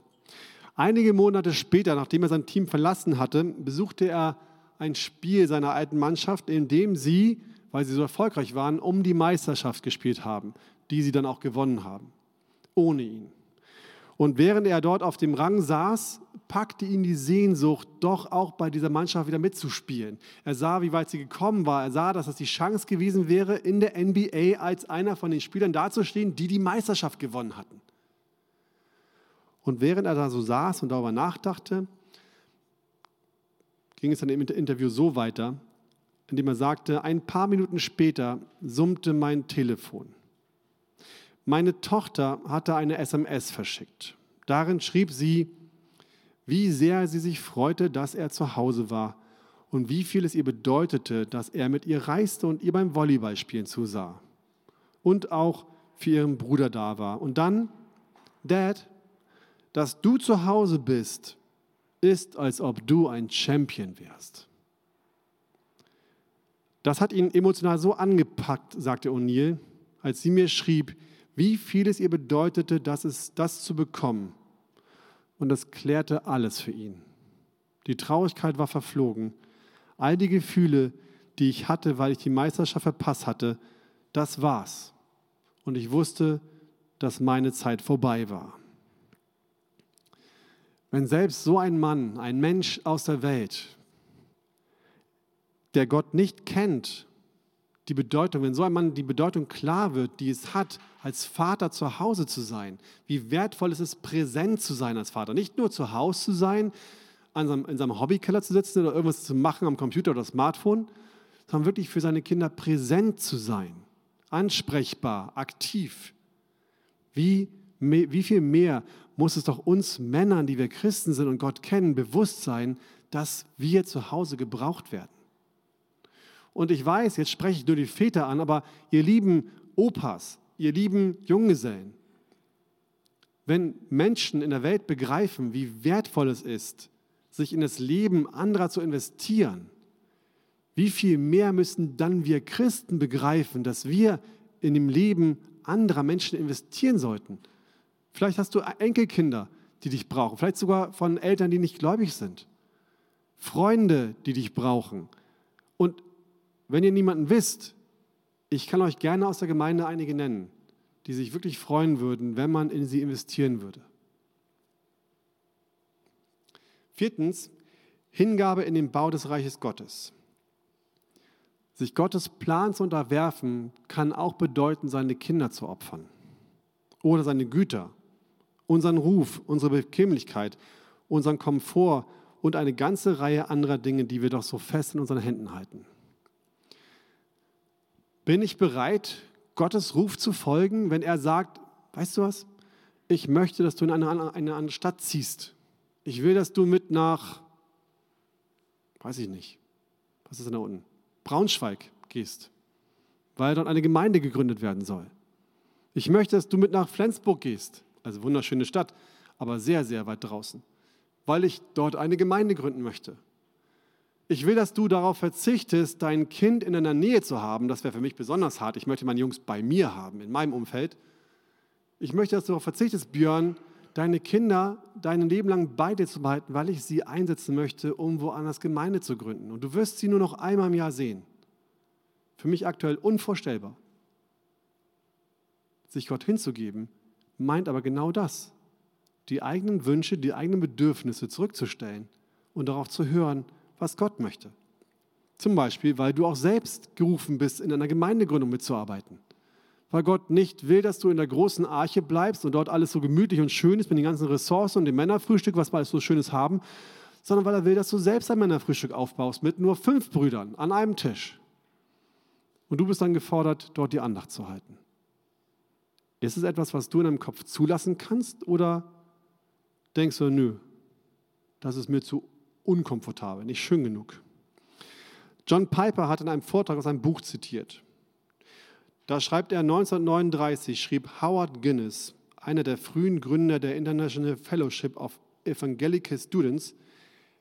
Einige Monate später, nachdem er sein Team verlassen hatte, besuchte er ein Spiel seiner alten Mannschaft, in dem sie, weil sie so erfolgreich waren, um die Meisterschaft gespielt haben, die sie dann auch gewonnen haben, ohne ihn. Und während er dort auf dem Rang saß, packte ihn die Sehnsucht, doch auch bei dieser Mannschaft wieder mitzuspielen. Er sah, wie weit sie gekommen war. Er sah, dass es die Chance gewesen wäre, in der NBA als einer von den Spielern dazustehen, die die Meisterschaft gewonnen hatten. Und während er da so saß und darüber nachdachte, ging es dann im Interview so weiter, indem er sagte, ein paar Minuten später summte mein Telefon. Meine Tochter hatte eine SMS verschickt. Darin schrieb sie, wie sehr sie sich freute, dass er zu Hause war und wie viel es ihr bedeutete, dass er mit ihr reiste und ihr beim Volleyballspielen zusah. Und auch für ihren Bruder da war. Und dann, Dad, dass du zu Hause bist, ist, als ob du ein Champion wärst. Das hat ihn emotional so angepackt, sagte O'Neill, als sie mir schrieb, wie viel es ihr bedeutete, dass es das zu bekommen. Und das klärte alles für ihn. Die Traurigkeit war verflogen. All die Gefühle, die ich hatte, weil ich die Meisterschaft verpasst hatte, das war's. Und ich wusste, dass meine Zeit vorbei war. Wenn selbst so ein Mann, ein Mensch aus der Welt, der Gott nicht kennt, die Bedeutung, wenn so ein Mann die Bedeutung klar wird, die es hat, als Vater zu Hause zu sein, wie wertvoll es ist, präsent zu sein als Vater. Nicht nur zu Hause zu sein, an seinem, in seinem Hobbykeller zu sitzen oder irgendwas zu machen am Computer oder Smartphone, sondern wirklich für seine Kinder präsent zu sein, ansprechbar, aktiv. Wie, wie viel mehr muss es doch uns Männern, die wir Christen sind und Gott kennen, bewusst sein, dass wir zu Hause gebraucht werden. Und ich weiß, jetzt spreche ich nur die Väter an, aber ihr lieben Opas, ihr lieben Junggesellen, wenn Menschen in der Welt begreifen, wie wertvoll es ist, sich in das Leben anderer zu investieren, wie viel mehr müssen dann wir Christen begreifen, dass wir in dem Leben anderer Menschen investieren sollten? Vielleicht hast du Enkelkinder, die dich brauchen, vielleicht sogar von Eltern, die nicht gläubig sind. Freunde, die dich brauchen. Und wenn ihr niemanden wisst, ich kann euch gerne aus der Gemeinde einige nennen, die sich wirklich freuen würden, wenn man in sie investieren würde. Viertens, Hingabe in den Bau des Reiches Gottes. Sich Gottes Plan zu unterwerfen, kann auch bedeuten, seine Kinder zu opfern. oder seine Güter, unseren Ruf, unsere Bequemlichkeit, unseren Komfort und eine ganze Reihe anderer Dinge, die wir doch so fest in unseren Händen halten. Bin ich bereit, Gottes Ruf zu folgen, wenn er sagt, weißt du was, ich möchte, dass du in eine, eine andere Stadt ziehst. Ich will, dass du mit nach, weiß ich nicht, was ist denn da unten? Braunschweig gehst, weil dort eine Gemeinde gegründet werden soll. Ich möchte, dass du mit nach Flensburg gehst, also wunderschöne Stadt, aber sehr, sehr weit draußen, weil ich dort eine Gemeinde gründen möchte. Ich will, dass du darauf verzichtest, dein Kind in deiner Nähe zu haben. Das wäre für mich besonders hart. Ich möchte meine Jungs bei mir haben, in meinem Umfeld. Ich möchte, dass du darauf verzichtest, Björn, deine Kinder dein Leben lang bei dir zu behalten, weil ich sie einsetzen möchte, um woanders Gemeinde zu gründen. Und du wirst sie nur noch einmal im Jahr sehen. Für mich aktuell unvorstellbar. Sich Gott hinzugeben, meint aber genau das. Die eigenen Wünsche, die eigenen Bedürfnisse zurückzustellen und darauf zu hören, was Gott möchte. Zum Beispiel, weil du auch selbst gerufen bist, in einer Gemeindegründung mitzuarbeiten. Weil Gott nicht will, dass du in der großen Arche bleibst und dort alles so gemütlich und schön ist mit den ganzen Ressourcen und dem Männerfrühstück, was wir alles so Schönes haben, sondern weil er will, dass du selbst ein Männerfrühstück aufbaust mit nur fünf Brüdern an einem Tisch. Und du bist dann gefordert, dort die Andacht zu halten. Ist es etwas, was du in deinem Kopf zulassen kannst oder denkst du, nö, das ist mir zu unkomfortabel, nicht schön genug. John Piper hat in einem Vortrag aus einem Buch zitiert. Da schreibt er 1939, schrieb Howard Guinness, einer der frühen Gründer der International Fellowship of Evangelical Students,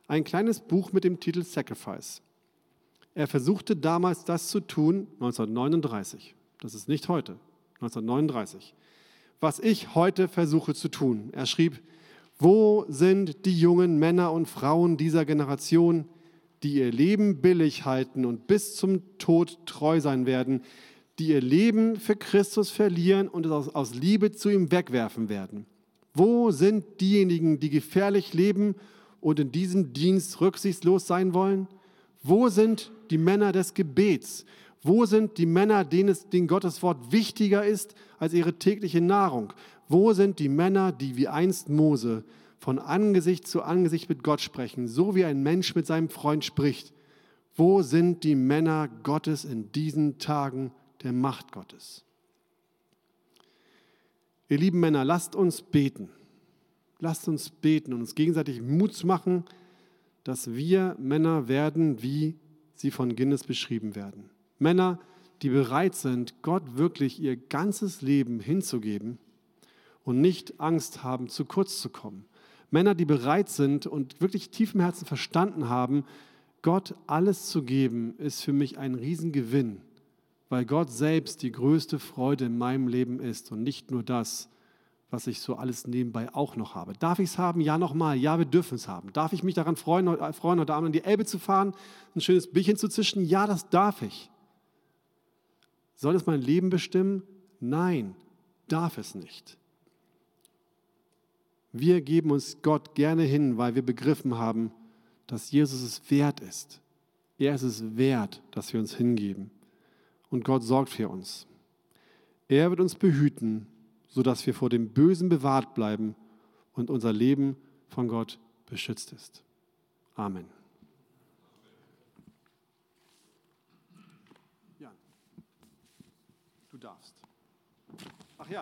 ein kleines Buch mit dem Titel Sacrifice. Er versuchte damals das zu tun, 1939. Das ist nicht heute, 1939. Was ich heute versuche zu tun. Er schrieb, wo sind die jungen Männer und Frauen dieser Generation, die ihr Leben billig halten und bis zum Tod treu sein werden, die ihr Leben für Christus verlieren und es aus, Liebe zu ihm wegwerfen werden? Wo sind diejenigen, die gefährlich leben und in diesem Dienst rücksichtslos sein wollen? Wo sind die Männer des Gebets? Wo sind die Männer, denen, es, denen Gottes Wort wichtiger ist als ihre tägliche Nahrung? Wo sind die Männer, die wie einst Mose von Angesicht zu Angesicht mit Gott sprechen, so wie ein Mensch mit seinem Freund spricht? Wo sind die Männer Gottes in diesen Tagen der Macht Gottes? Ihr lieben Männer, lasst uns beten. Lasst uns beten und uns gegenseitig Mut machen, dass wir Männer werden, wie sie von Guinness beschrieben werden. Männer, die bereit sind, Gott wirklich ihr ganzes Leben hinzugeben und nicht Angst haben, zu kurz zu kommen. Männer, die bereit sind und wirklich tief im Herzen verstanden haben, Gott alles zu geben, ist für mich ein Riesengewinn, weil Gott selbst die größte Freude in meinem Leben ist und nicht nur das, was ich so alles nebenbei auch noch habe. Darf ich es haben? Ja, nochmal. Ja, wir dürfen es haben. Darf ich mich daran freuen, freuen, heute Abend in die Elbe zu fahren, ein schönes Bierchen zu zischen? Ja, das darf ich. Soll es mein Leben bestimmen? Nein, darf es nicht. Wir geben uns Gott gerne hin, weil wir begriffen haben, dass Jesus es wert ist. Er ist es wert, dass wir uns hingeben. Und Gott sorgt für uns. Er wird uns behüten, sodass wir vor dem Bösen bewahrt bleiben und unser Leben von Gott beschützt ist. Amen.